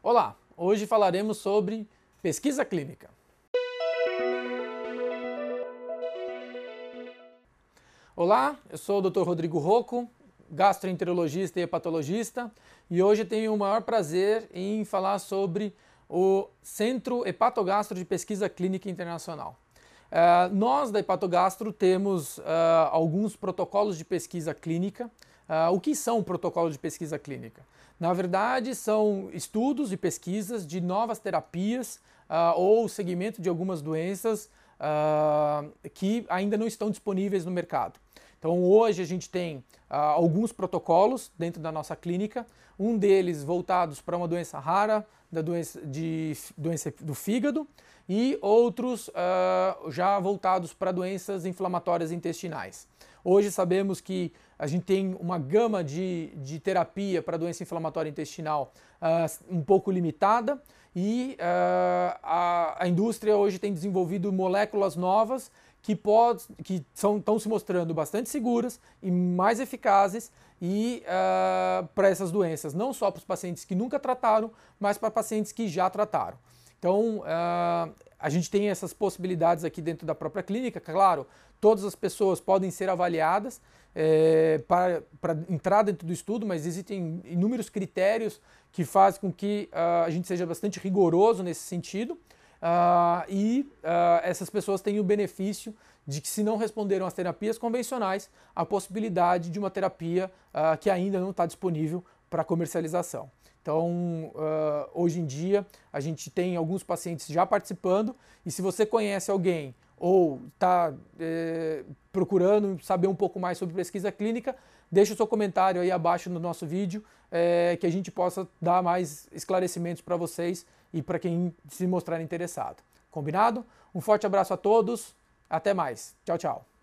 Olá, hoje falaremos sobre pesquisa clínica. Olá, eu sou o Dr. Rodrigo Rocco, gastroenterologista e hepatologista, e hoje tenho o maior prazer em falar sobre o Centro Hepatogastro de Pesquisa Clínica Internacional. Uh, nós da Hepatogastro temos uh, alguns protocolos de pesquisa clínica. Uh, o que são protocolos de pesquisa clínica? Na verdade, são estudos e pesquisas de novas terapias ou segmento de algumas doenças que ainda não estão disponíveis no mercado. Então, hoje a gente tem alguns protocolos dentro da nossa clínica, um deles voltados para uma doença rara, da doença, de, doença do fígado, e outros uh, já voltados para doenças inflamatórias intestinais. Hoje sabemos que a gente tem uma gama de, de terapia para doença inflamatória intestinal uh, um pouco limitada e uh, a, a indústria hoje tem desenvolvido moléculas novas que, pode, que estão se mostrando bastante seguras e mais eficazes e uh, para essas doenças, não só para os pacientes que nunca trataram, mas para pacientes que já trataram. Então, uh, a gente tem essas possibilidades aqui dentro da própria clínica, claro, todas as pessoas podem ser avaliadas é, para, para entrar dentro do estudo, mas existem inúmeros critérios que fazem com que uh, a gente seja bastante rigoroso nesse sentido. Uh, e uh, essas pessoas têm o benefício de que, se não responderam às terapias convencionais, a possibilidade de uma terapia que ainda não está disponível para comercialização. Então, hoje em dia, a gente tem alguns pacientes já participando, e se você conhece alguém ou está eh, procurando saber um pouco mais sobre pesquisa clínica, deixe o seu comentário aí abaixo no nosso vídeo, eh, que a gente possa dar mais esclarecimentos para vocês e para quem se mostrar interessado. Combinado? Um forte abraço a todos, até mais. Tchau, tchau.